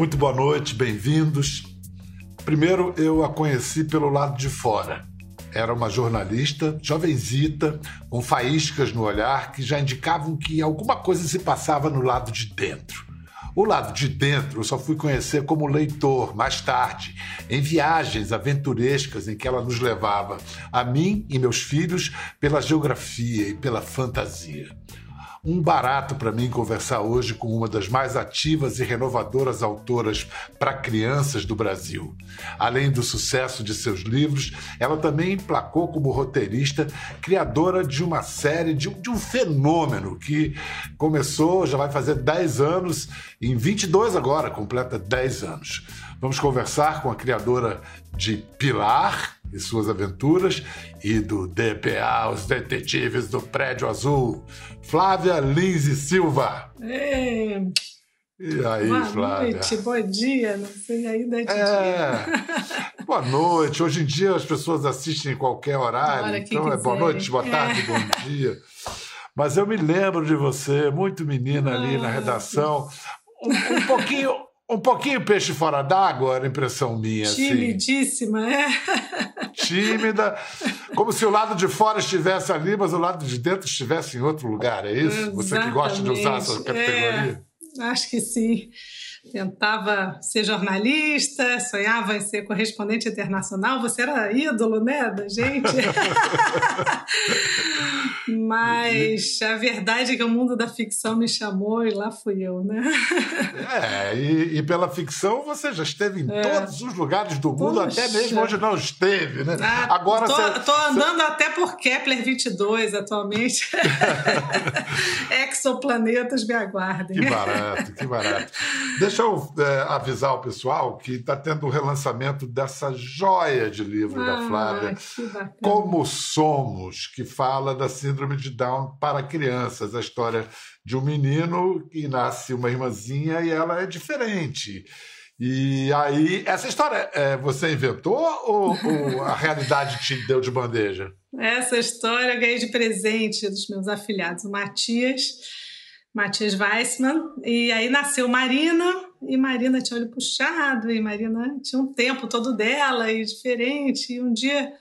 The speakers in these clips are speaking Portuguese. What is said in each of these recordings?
Muito boa noite, bem-vindos. Primeiro, eu a conheci pelo lado de fora. Era uma jornalista, jovenzita, com faíscas no olhar que já indicavam que alguma coisa se passava no lado de dentro. O lado de dentro eu só fui conhecer como leitor mais tarde, em viagens aventurescas em que ela nos levava, a mim e meus filhos, pela geografia e pela fantasia. Um barato para mim conversar hoje com uma das mais ativas e renovadoras autoras para crianças do Brasil. Além do sucesso de seus livros, ela também emplacou como roteirista, criadora de uma série, de de um fenômeno que começou, já vai fazer 10 anos, em 22 agora, completa 10 anos. Vamos conversar com a criadora de Pilar e suas aventuras e do DPA, os detetives do Prédio Azul, Flávia Lins e Silva. É. E aí, Boa Flávia? noite, bom dia, não sei ainda de É. dia. Boa noite. Hoje em dia as pessoas assistem em qualquer horário, que então é boa quiserem. noite, boa tarde, É. bom dia. Mas eu me lembro de você, muito menina ali na redação, um, um pouquinho, um pouquinho peixe fora d'água, era a impressão minha, assim. Timidíssima, é? tímida, como se o lado de fora estivesse ali, mas o lado de dentro estivesse em outro lugar. É isso? Você que gosta de usar essa Exatamente. categoria? É, acho que sim. Tentava ser jornalista, sonhava em ser correspondente internacional. Você era ídolo, né, da gente? Mas a verdade é que o mundo da ficção me chamou e lá fui eu, né? É, e, e pela ficção você já esteve em É. todos os lugares do mundo, Poxa. até mesmo onde não esteve, né? Ah, Agora tô, você. tô andando até por Kepler 22 atualmente. Exoplanetas me aguardem. Que barato, que barato. Deixa eu é, avisar o pessoal que está tendo o relançamento dessa joia de livro da Ah, Flávia. que bacana. Como Somos, que fala da síndrome de Down para crianças, a história de um menino que nasce uma irmãzinha e ela é diferente. E aí, essa história é, você inventou ou, ou a realidade te deu de bandeja? Essa história eu ganhei de presente dos meus afilhados, o Matias, Matias Weissman, e aí nasceu Marina, e Marina tinha olho puxado, e Marina tinha um tempo todo dela e diferente, e um dia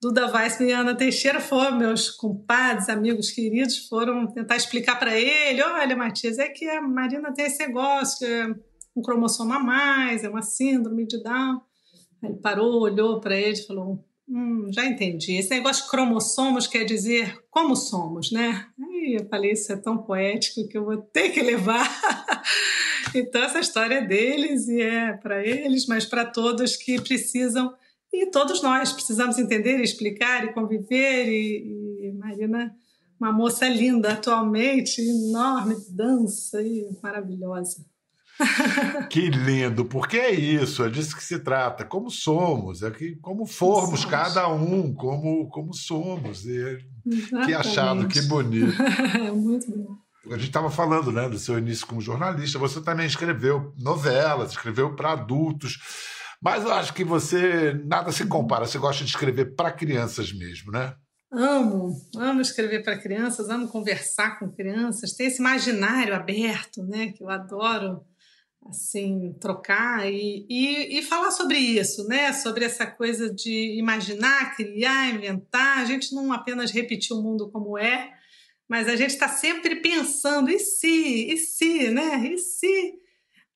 Duda Weissman e Ana Teixeira foram meus compadres, amigos queridos, foram tentar explicar para ele, olha Matias, é que a Marina tem esse negócio, é um cromossomo a mais, é uma síndrome de Down. Ele parou, olhou para ele e falou, Hum, já entendi. Esse negócio de cromossomos quer dizer como somos, né? Eu falei, isso é tão poético que eu vou ter que levar. então, essa história é deles e é para eles, mas para todos que precisam, e todos nós precisamos entender, explicar e conviver. E, e Marina, uma moça linda atualmente, enorme, dança e maravilhosa. Que lindo, porque é isso, é disso que se trata, como somos, é que como formos Somos. cada um, como, como somos. E, que achado, que bonito. É muito bom. A gente estava falando né, do seu início como jornalista, você também escreveu novelas, escreveu para adultos, mas eu acho que você nada se compara, você gosta de escrever para crianças mesmo, né? Amo, amo escrever para crianças, amo conversar com crianças, ter esse imaginário aberto, né, que eu adoro, assim, trocar e, e, e falar sobre isso, né, sobre essa coisa de imaginar, criar, inventar, a gente não apenas repetir o mundo como é, mas a gente está sempre pensando, e se, e se, né, e se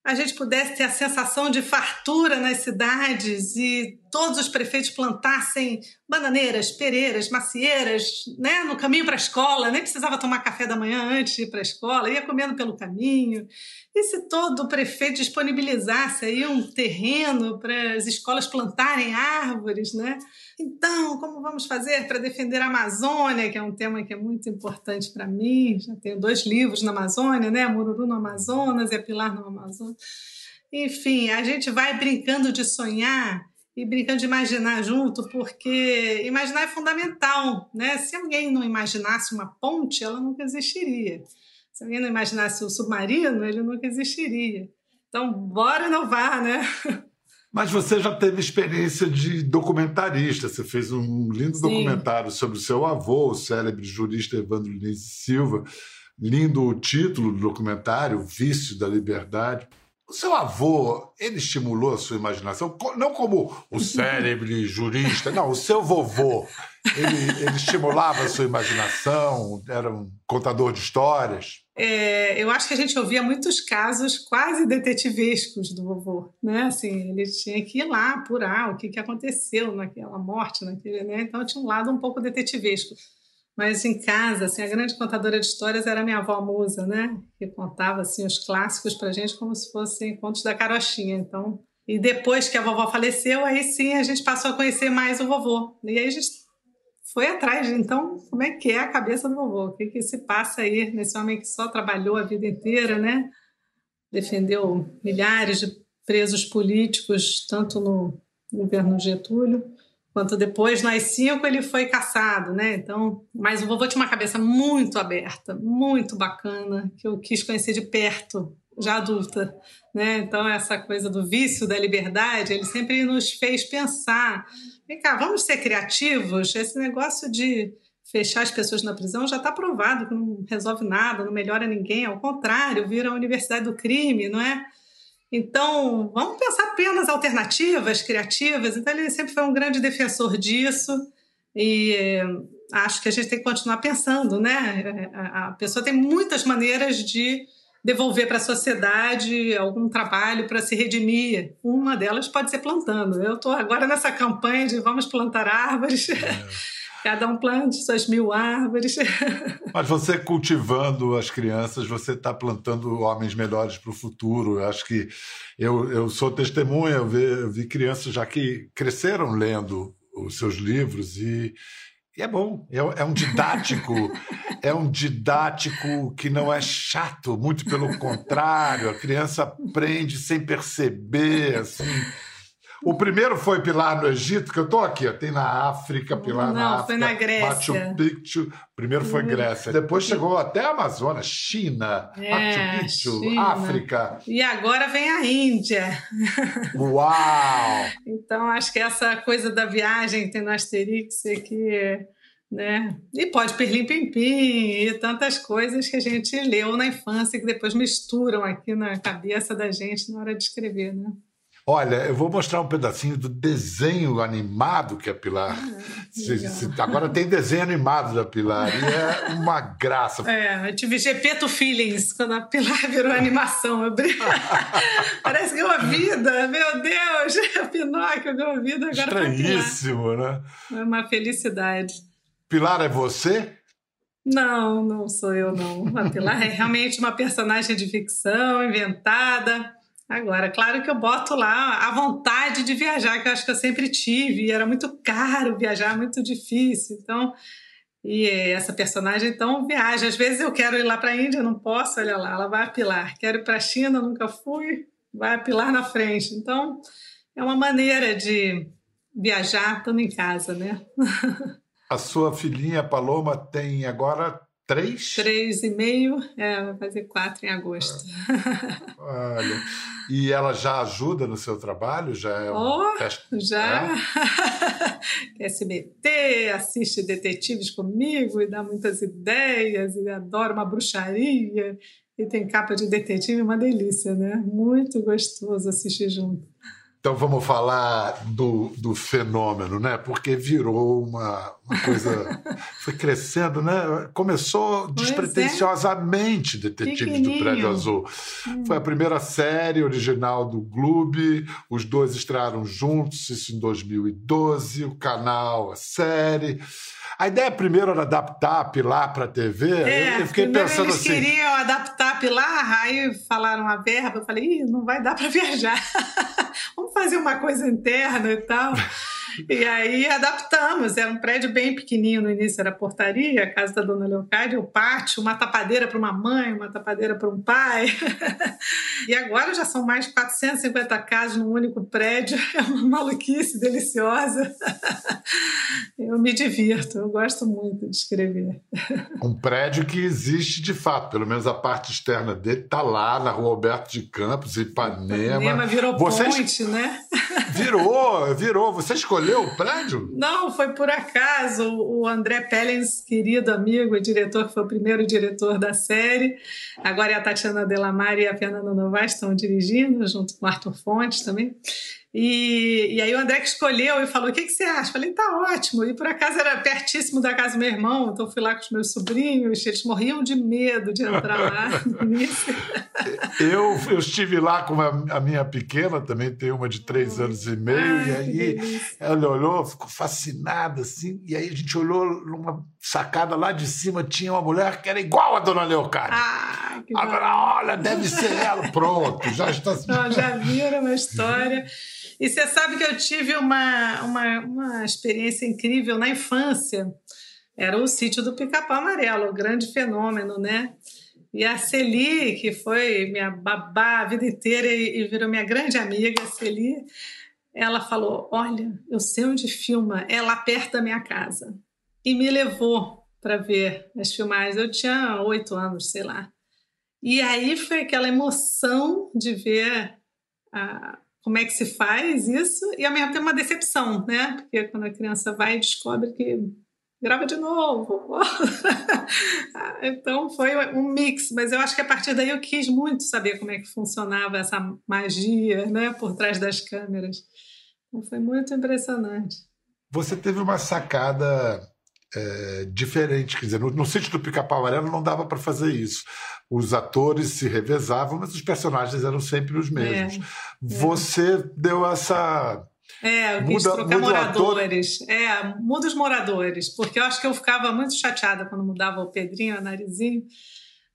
a gente pudesse ter a sensação de fartura nas cidades e todos os prefeitos plantassem bananeiras, pereiras, macieiras, né, no caminho para a escola, nem precisava tomar café da manhã antes de ir para a escola, ia comendo pelo caminho. E se todo prefeito disponibilizasse aí um terreno para as escolas plantarem árvores, né? Então, como vamos fazer para defender a Amazônia, que é um tema que é muito importante para mim? Já tenho dois livros na Amazônia, né? Mururu no Amazonas e a Pilar no Amazonas. Enfim, a gente vai brincando de sonhar e brincando de imaginar junto, porque imaginar é fundamental, né? Se alguém não imaginasse uma ponte, ela nunca existiria. Se alguém não imaginasse o submarino, ele nunca existiria. Então, bora inovar, né? Mas você já teve experiência de documentarista. Você fez um lindo Sim. documentário sobre o seu avô, o célebre jurista Evandro Lins Silva. Lindo o título do documentário, O Vício da Liberdade. O seu avô, ele estimulou a sua imaginação, não como o cérebro jurista, não, o seu vovô, ele, ele estimulava a sua imaginação, era um contador de histórias? É, eu acho que a gente ouvia muitos casos quase detetivescos do vovô, né? Assim, ele tinha que ir lá apurar o que, que aconteceu naquela morte, naquele, né? Então tinha um lado um pouco detetivesco. Mas em casa, assim, a grande contadora de histórias era minha avó Musa, né? Que contava assim os clássicos para gente como se fossem contos da carochinha. Então, e depois que a vovó faleceu, aí sim a gente passou a conhecer mais o vovô. E aí a gente foi atrás então, como é que é a cabeça do vovô? O que, que se passa aí nesse homem que só trabalhou a vida inteira, né? Defendeu milhares de presos políticos, tanto no governo Getúlio quanto depois, nós cinco, ele foi caçado, né? Então, mas o vovô tinha uma cabeça muito aberta, muito bacana, que eu quis conhecer de perto, já adulta, né? Então, essa coisa do vício da liberdade, ele sempre nos fez pensar, vem cá, vamos ser criativos? Esse negócio de fechar as pessoas na prisão já está provado que não resolve nada, não melhora ninguém, ao contrário, vira a universidade do crime, não é? Então, vamos pensar penas alternativas, criativas. Então, ele sempre foi um grande defensor disso e eh, acho que a gente tem que continuar pensando, né? A pessoa tem muitas maneiras de devolver para a sociedade algum trabalho para se redimir. Uma delas pode ser plantando. Eu estou agora nessa campanha de vamos plantar árvores. É. Cada um plante suas mil árvores. Mas você cultivando as crianças, você está plantando homens melhores para o futuro. Eu acho que eu, eu sou testemunha, eu vi, eu vi crianças já que cresceram lendo os seus livros e, e é bom, é, é um didático, é um didático que não é chato, muito pelo contrário, a criança aprende sem perceber, assim o primeiro foi Pilar no Egito, que eu estou aqui, ó, tem na África, Pilar Não, na África. foi na Grécia. Machu Picchu. Primeiro foi uhum. Grécia. Depois chegou até a Amazonas, China, é, Machu Picchu, China. África. E agora vem a Índia. Uau! então, acho que essa coisa da viagem tem no Asterix aqui né? E pode Perlim Pimpim e tantas coisas que a gente leu na infância que depois misturam aqui na cabeça da gente na hora de escrever, né? Olha, eu vou mostrar um pedacinho do desenho animado que a Pilar. Ah, agora tem desenho animado da Pilar e é uma graça. É, eu tive Gepeto Feelings quando a Pilar virou animação. Eu Parece que é uma vida, meu Deus! Pinóquio ganhou vida agora. Estranhíssimo, né? É uma felicidade. Pilar é você? Não, não sou eu, não. A Pilar é realmente uma personagem de ficção inventada Agora, claro que eu boto lá a vontade de viajar, que eu acho que eu sempre tive, e era muito caro viajar, muito difícil. Então, e essa personagem então viaja. Às vezes eu quero ir lá para a Índia, não posso, olha lá, ela vai apilar. Quero ir para a China, nunca fui, vai apilar na frente. Então, é uma maneira de viajar estando em casa, né? A sua filhinha Paloma tem agora Três? Três e meio, é, vai fazer quatro em agosto. olha, e ela já ajuda no seu trabalho? Já é um oh, teste? Já. É? SBT, assiste detetives comigo e dá muitas ideias, e adora uma bruxaria, e tem capa de detetive, uma delícia, né? Muito gostoso assistir junto. Então vamos falar do, do fenômeno, né? Porque virou uma, uma coisa. foi crescendo, né? Começou despretensiosamente é. Detetive do Prédio Azul. Hum. Foi a primeira série original do Clube, os dois estrearam juntos, isso em 2012, o canal, a série. A ideia primeiro era adaptar Pilar para a TV. É, eu fiquei pensando eles assim. Eles queriam adaptar Pilar, aí falaram a verba. Eu falei, Ih, não vai dar para viajar. Vamos fazer uma coisa interna e tal. E aí adaptamos. Era um prédio bem pequenininho no início, era a portaria, a casa da dona Leocádia, o pátio, uma tapadeira para uma mãe, uma tapadeira para um pai. e agora já são mais de 450 casas num único prédio. É uma maluquice deliciosa. eu me divirto, eu gosto muito de escrever. Um prédio que existe de fato, pelo menos a parte externa dele está lá na rua Alberto de Campos, Ipanema. Ipanema virou Vocês... ponte, né? Virou, virou. Você escolheu o prédio? Não, foi por acaso. O André Pellens, querido amigo e diretor, que foi o primeiro diretor da série. Agora é a Tatiana Delamare e a Fernanda Novaes estão dirigindo, junto com o Arthur Fontes também. E, e aí o André que escolheu e falou: o que, que você acha? Falei, tá ótimo. E por acaso era pertíssimo da casa do meu irmão, então fui lá com os meus sobrinhos, eles morriam de medo de entrar lá eu, eu estive lá com a, a, minha pequena, também tem uma de três anos e meio, Ai, e aí ela olhou, ficou fascinada, assim, e aí a gente olhou numa sacada lá de cima, tinha uma mulher que era igual a dona Leocádia. Ah, Agora, olha, deve ser ela. Pronto, já está. Não, já viram uma história. E você sabe que eu tive uma, uma, uma experiência incrível na infância. Era o sítio do Pica-Pau Amarelo, o grande fenômeno, né? E a Celi, que foi minha babá a vida inteira e, e virou minha grande amiga, a Celi, ela falou: Olha, eu sei onde filma, é lá perto da minha casa. E me levou para ver as filmagens. Eu tinha oito anos, sei lá. E aí foi aquela emoção de ver a, como é que se faz isso e ao mesmo tempo uma decepção, né? Porque quando a criança vai e descobre que grava de novo. então foi um mix, mas eu acho que a partir daí eu quis muito saber como é que funcionava essa magia, né, por trás das câmeras. Então foi muito impressionante. Você teve uma sacada é, diferente. Quer dizer, no, no sítio do Pica-Pau Amarelo não dava para fazer isso. Os atores se revezavam, mas os personagens eram sempre os mesmos. É, Você é. deu essa. É, eu quis muda, trocar moradores. É, muda os moradores, porque eu acho que eu ficava muito chateada quando mudava o Pedrinho, o Narizinho.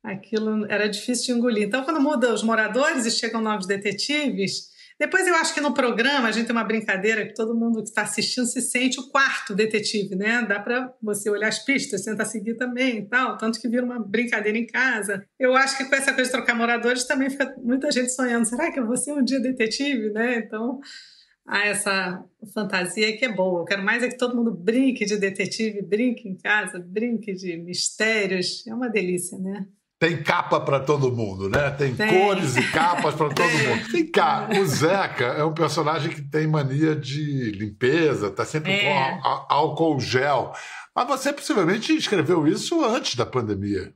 Aquilo era difícil de engolir. Então, quando muda os moradores e chegam novos detetives, depois eu acho que no programa a gente tem uma brincadeira que todo mundo que está assistindo se sente o quarto detetive, né? Dá para você olhar as pistas, tentar seguir também e tal, tanto que vira uma brincadeira em casa. Eu acho que com essa coisa de trocar moradores também fica muita gente sonhando, será que eu vou ser um dia detetive, né? Então, há essa fantasia que é boa. Eu quero mais é que todo mundo brinque de detetive, brinque em casa, brinque de mistérios. É uma delícia, né? Tem capa para todo mundo, né? Tem, tem. cores e capas para todo mundo. Vem cá, o Zeca é um personagem que tem mania de limpeza, tá sempre é. com álcool gel. Mas você possivelmente escreveu isso antes da pandemia.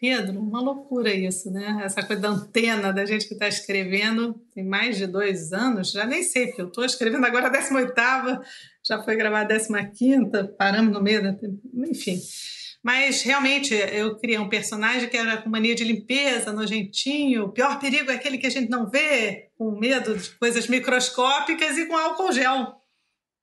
Pedro, uma loucura isso, né? Essa coisa da antena da gente que está escrevendo tem mais de dois anos, já nem sei, porque eu estou escrevendo agora a 18 já foi gravada a 15 paramos no meio da... Enfim, mas realmente eu criei um personagem que era com mania de limpeza, nojentinho. O pior perigo é aquele que a gente não vê, com medo de coisas microscópicas e com álcool gel.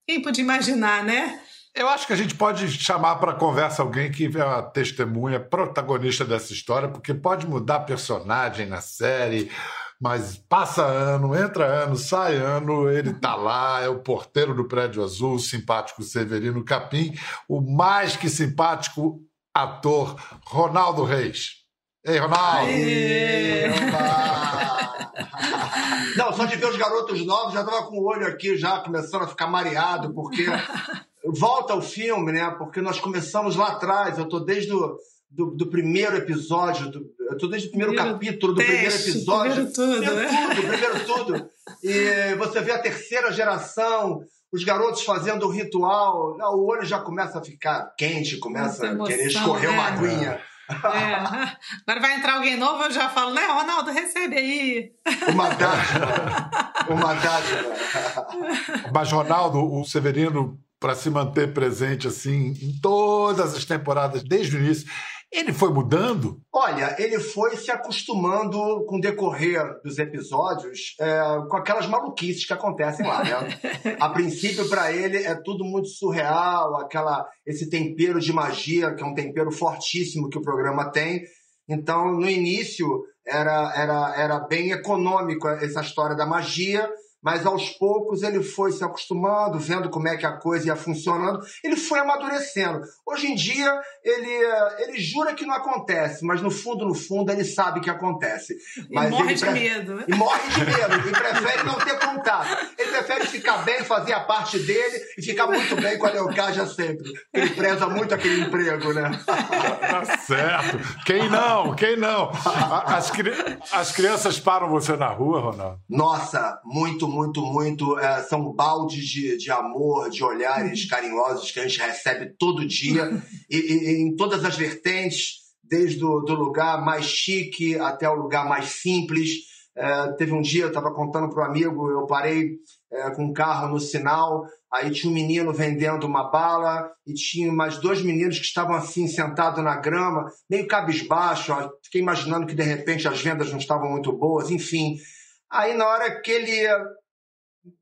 Quem podia imaginar, né? Eu acho que a gente pode chamar para conversa alguém que é a testemunha, protagonista dessa história, porque pode mudar personagem na série, mas passa ano, entra ano, sai ano, ele tá lá, é o porteiro do prédio azul, o simpático Severino Capim, o mais que simpático ator Ronaldo Reis. Ei, Ronaldo! Aê! Não, só de ver os garotos novos, já tava com o olho aqui já começando a ficar mareado, porque volta o filme, né? Porque nós começamos lá atrás, eu tô desde o do, do, primeiro episódio, do, eu tô desde o primeiro, primeiro capítulo do teste, primeiro episódio. Primeiro tudo, primeiro né? tudo, primeiro tudo. E você vê a terceira geração, os garotos fazendo o ritual, o olho já começa a ficar quente, começa emoção, a querer escorrer né? uma aguinha. É. Agora vai entrar alguém novo, eu já falo, né, Ronaldo, recebe aí. Uma dádiva. Uma dádiva. Mas, Ronaldo, o Severino, para se manter presente assim em todas as temporadas, desde o início, ele foi mudando? Olha, ele foi se acostumando com o decorrer dos episódios é, com aquelas maluquices que acontecem lá, né? A princípio, para ele, é tudo muito surreal, aquela, esse tempero de magia, que é um tempero fortíssimo que o programa tem. Então, no início, era, era, era bem econômico essa história da magia, mas aos poucos ele foi se acostumando, vendo como é que a coisa ia funcionando, ele foi amadurecendo. Hoje em dia, ele, ele jura que não acontece, mas no fundo, no fundo, ele sabe que acontece. Mas e morre de medo. Né? E morre de medo, e prefere não ter contato. Ele prefere ficar bem, fazer a parte dele e ficar muito bem com a Leocádia sempre. Ele preza muito aquele emprego, né? Tá certo. Quem não? Quem não? As, as crianças param você na rua, Ronaldo? Nossa, muito, muito, muito. É, são baldes de, de amor, de olhares carinhosos que a gente recebe todo dia e, e em todas as vertentes, desde o do lugar mais chique até o lugar mais simples. É, teve um dia, eu estava contando para o amigo, eu parei é, com um carro no sinal, aí tinha um menino vendendo uma bala e tinha mais dois meninos que estavam assim sentados na grama, meio cabisbaixo. Ó, fiquei imaginando que de repente as vendas não estavam muito boas, enfim. Aí na hora que ele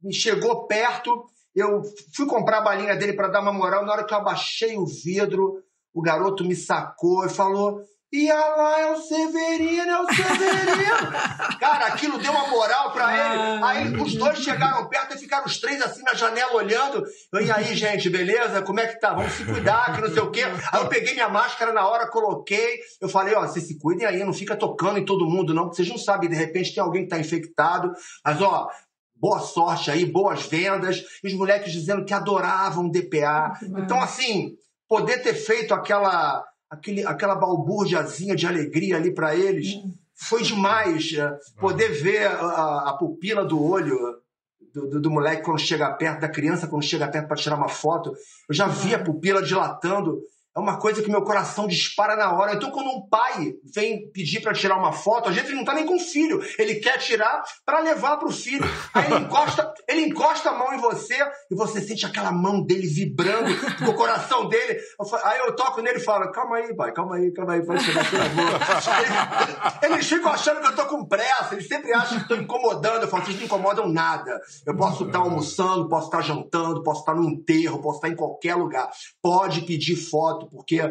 me chegou perto, eu fui comprar a balinha dele para dar uma moral. Na hora que eu abaixei o vidro, o garoto me sacou e falou: e lá é o Severino, é o Severino. Cara, aquilo deu uma moral pra ele. Aí os dois chegaram perto e ficaram os três assim na janela olhando. E aí, gente, beleza? Como é que tá? Vamos se cuidar, que não sei o quê. Aí eu peguei minha máscara na hora, coloquei. Eu falei, ó, vocês se cuidem aí, não fica tocando em todo mundo, não, porque vocês não sabem, de repente tem alguém que tá infectado. Mas, ó, boa sorte aí, boas vendas. E os moleques dizendo que adoravam DPA. Então, assim, poder ter feito aquela aquele, aquela balbúrdiazinha de alegria ali para eles. Hum. Foi demais é, poder ver a, a pupila do olho do, do, do, moleque quando chega perto, da criança quando chega perto para tirar uma foto. Eu já vi a pupila dilatando é uma coisa que meu coração dispara na hora. Então, quando um pai vem pedir para tirar uma foto, a gente não tá nem com o filho. Ele quer tirar para levar para o filho. Aí ele encosta, ele encosta a mão em você e você sente aquela mão dele vibrando no coração dele. Aí eu toco nele e falo: Calma aí, pai, calma aí, calma aí, pode chegar, por favor. Eles ficam achando que eu tô com pressa, eles sempre acham que estou incomodando. Eu falo: Vocês não incomodam nada. Eu posso estar almoçando, posso estar jantando, posso estar no enterro, posso estar em qualquer lugar. Pode pedir foto porque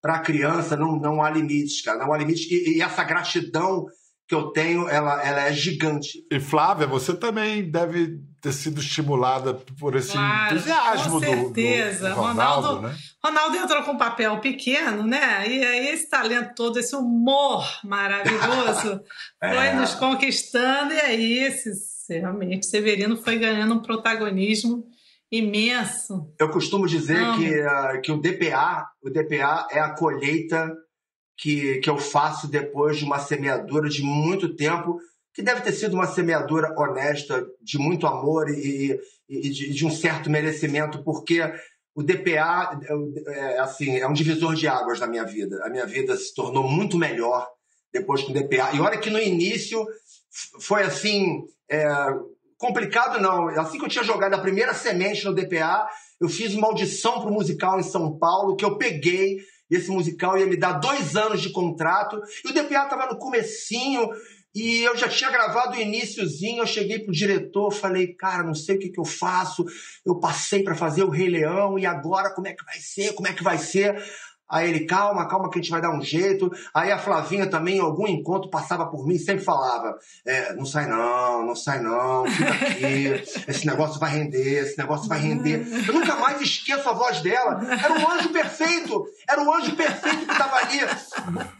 para a criança não, não há limites, cara, não há limites. E, e, essa gratidão que eu tenho, ela, ela é gigante. E Flávia, você também deve ter sido estimulada por esse claro, entusiasmo com certeza. do, do Ronaldo, Ronaldo, né? Ronaldo entrou com um papel pequeno, né? E aí esse talento todo, esse humor maravilhoso é. foi nos conquistando e aí esse, realmente Severino foi ganhando um protagonismo Imenso. Eu costumo dizer que, uh, que o DPA, o DPA é a colheita que, que eu faço depois de uma semeadura de muito tempo, que deve ter sido uma semeadura honesta, de muito amor e, e de, de, um certo merecimento, porque o DPA é, é, assim, é um divisor de águas na minha vida. A minha vida se tornou muito melhor depois com o DPA. E olha que no início foi assim. É, complicado não. Assim que eu tinha jogado a primeira semente no DPA, eu fiz uma audição para o musical em São Paulo, que eu peguei, esse musical ia me dar dois anos de contrato, e o DPA estava no comecinho, e eu já tinha gravado o iníciozinho, eu cheguei pro diretor, falei, cara, não sei o que, que eu faço, eu passei para fazer o Rei Leão, e agora como é que vai ser, como é que vai ser? Aí ele, calma, calma que a gente vai dar um jeito. Aí a Flavinha também, em algum encontro, passava por mim e sempre falava: é, não sai não, não sai não, fica aqui, esse negócio vai render, esse negócio vai render. Eu nunca mais esqueço a voz dela. Era um anjo perfeito, era um anjo perfeito que estava ali,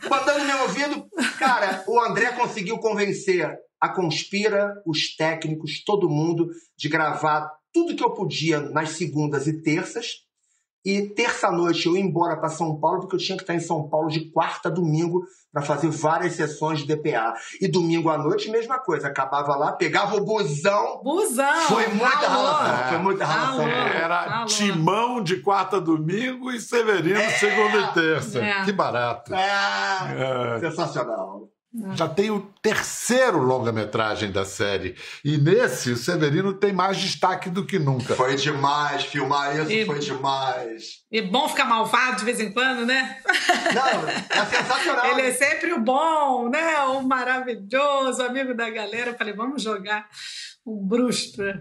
mandando meu ouvido. Cara, o André conseguiu convencer a Conspira, os técnicos, todo mundo, de gravar tudo que eu podia nas segundas e terças e terça-noite eu ia embora para São Paulo, porque eu tinha que estar em São Paulo de quarta a domingo para fazer várias sessões de DPA. E domingo à noite, mesma coisa. Acabava lá, pegava o busão. Busão! Foi muita Alô. ralação. Foi muita ralação. Era Alô. Timão de quarta a domingo e Severino é. segunda e terça. É. Que barato. É. é. Sensacional. Já tem o terceiro longa-metragem da série. E nesse, o Severino tem mais destaque do que nunca. Foi demais, filmar isso e, foi demais. E bom ficar malvado de vez em quando, né? Não, é sensacional. Ele é sempre o bom, né? O maravilhoso, amigo da galera. Eu falei, vamos jogar um bruxo pra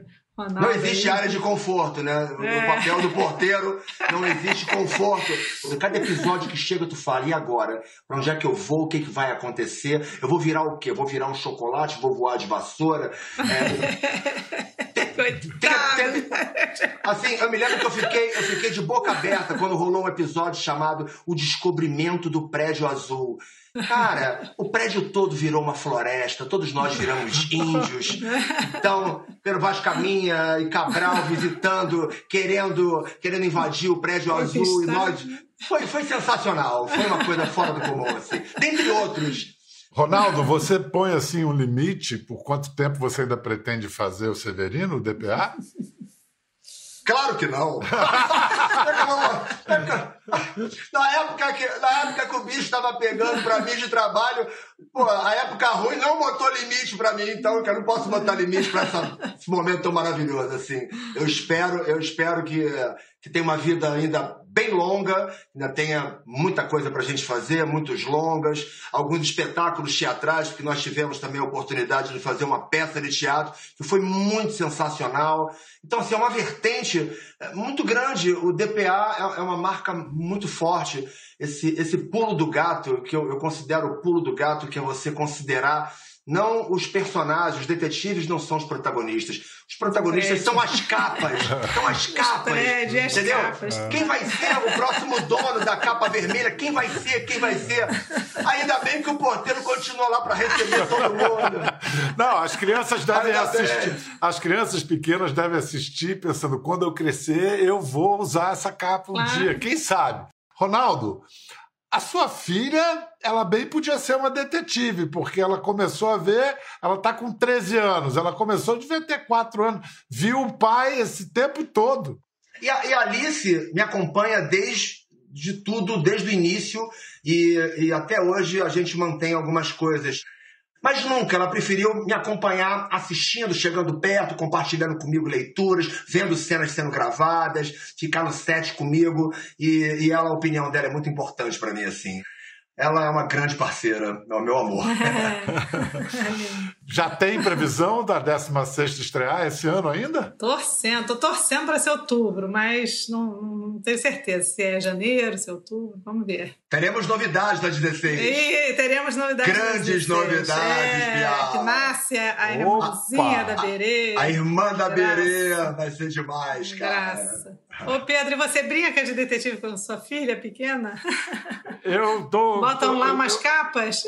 não existe área de conforto, né? É. No papel do porteiro não existe conforto. Cada episódio que chega, tu fala, e agora? Pra onde é que eu vou? O que, que vai acontecer? Eu vou virar o quê? Eu vou virar um chocolate? Vou voar de vassoura? É... assim, eu me lembro que eu fiquei, eu fiquei de boca aberta quando rolou um episódio chamado O Descobrimento do Prédio Azul. Cara, o prédio todo virou uma floresta, todos nós viramos índios. Então, pelo Vasco Caminha e Cabral visitando, querendo, querendo invadir o prédio azul e nós. Foi, foi sensacional, foi uma coisa fora do comum, assim. Dentre outros. Ronaldo, você põe assim um limite por quanto tempo você ainda pretende fazer o Severino, o DPA? Claro que não. na, época que, na época que o bicho estava pegando para mim de trabalho, pô, a época ruim não botou limite para mim, então eu não posso botar limite para esse momento tão maravilhoso assim. Eu espero, eu espero que, que tenha uma vida ainda bem longa, ainda tenha muita coisa para a gente fazer, muitos longas, alguns espetáculos teatrais, porque nós tivemos também a oportunidade de fazer uma peça de teatro que foi muito sensacional. Então, assim, é uma vertente é, muito grande. O DPA é, é uma marca muito forte. Esse, esse pulo do gato, que eu, eu considero o pulo do gato, que é você considerar não os personagens, os detetives não são os protagonistas. Os protagonistas são as capas. São as capas. Prédio, as entendeu? Capas. Quem vai ser o próximo dono da capa vermelha? Quem vai ser? Quem vai ser? Ainda bem que o porteiro continua lá para receber todo mundo. Não, as crianças devem Ainda assistir. Bem. As crianças pequenas devem assistir pensando: quando eu crescer, eu vou usar essa capa um claro. dia. Quem sabe? Ronaldo, a sua filha, ela bem podia ser uma detetive, porque ela começou a ver, ela está com 13 anos, ela começou, devia ter 4 anos, viu o pai esse tempo todo. E a, e a Alice me acompanha desde de tudo, desde o início, e, e até hoje a gente mantém algumas coisas. Mas nunca, ela preferiu me acompanhar assistindo, chegando perto, compartilhando comigo leituras, vendo cenas sendo gravadas, ficar no set comigo. E, e ela, a opinião dela é muito importante para mim, assim. Ela é uma grande parceira, é o meu amor. Já tem previsão da 16 estrear esse ano ainda? Torcendo, tô torcendo para ser outubro, mas não, não, tenho certeza se é janeiro, se é outubro, vamos ver. Teremos novidades da 16. E teremos novidades. Grandes novidades, é, Que nasce a irmãzinha da Berê. A irmã da Berê vai ser demais, cara. Graça. Ô Pedro, e você brinca de detetive com sua filha pequena? Eu tô. Botam lá umas capas?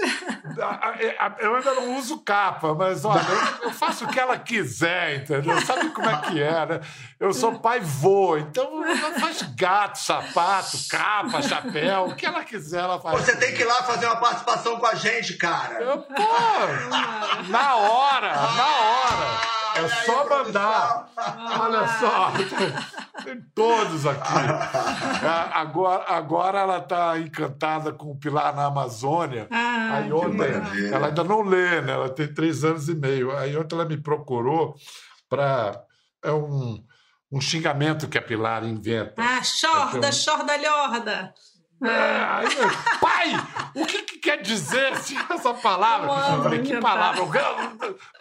Eu ainda não uso capa, mas olha, eu faço o que ela quiser, entendeu? Sabe como é que é, né? Eu sou pai vô, então ela faz gato, sapato, capa, chapéu, o que ela quiser, ela faz. Você tem que ir lá fazer uma participação com a gente, cara. Eu, pô, na hora, na hora. É só mandar. Olha só. Tem todos aqui. É, agora, agora ela está encantada com o Pilar na Amazônia. Ah, Aí ontem, ela ainda não lê, né? Ela tem três anos e meio. Aí ontem ela me procurou para. É um, um xingamento que a Pilar inventa. Ah, chorda, um... chorda, lhorda. É, aí, pai, o que, que, quer dizer essa palavra? Eu falei, que palavra?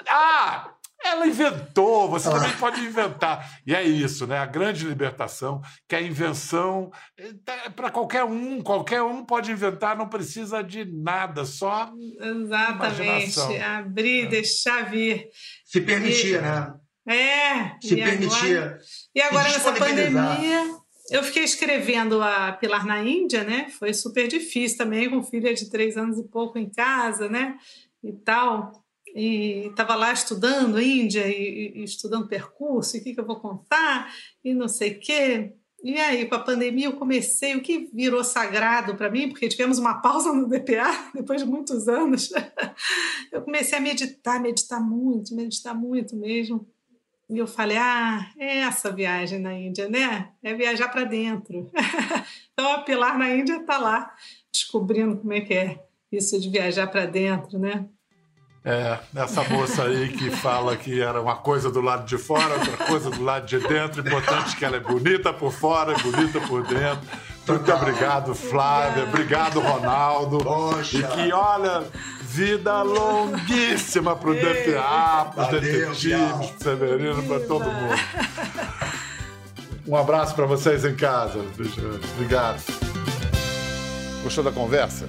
Ah, ela inventou, você ah. também pode inventar. E é isso, né? A grande libertação, que a invenção é para qualquer um, qualquer um pode inventar, não precisa de nada, só Exatamente, abrir, é. deixar vir. Se permitir, e, né? É. Se e permitir. Agora, e agora nessa pandemia, eu fiquei escrevendo a Pilar na Índia, né? Foi super difícil também, com filha de três anos e pouco em casa, né? E tal e estava lá estudando Índia e, e, estudando percurso, e o que, que eu vou contar, e não sei o quê. E aí, com a pandemia, eu comecei, o que virou sagrado para mim, porque tivemos uma pausa no DPA depois de muitos anos. Eu comecei a meditar, meditar muito, meditar muito mesmo. E eu falei: ah, é essa viagem na Índia, né? É viajar para dentro. Então, a Pilar na Índia está lá, descobrindo como é que é isso de viajar para dentro, né? É, essa moça aí que fala que era uma coisa do lado de fora, outra coisa do lado de dentro. Importante que ela é bonita por fora, e bonita por dentro. Muito obrigado, Flávia. Obrigado, Ronaldo. Poxa. E que, olha, vida longuíssima para o DPA, para os detetives, para Severino, para todo mundo. Um abraço para vocês em casa. Obrigado. Gostou da conversa?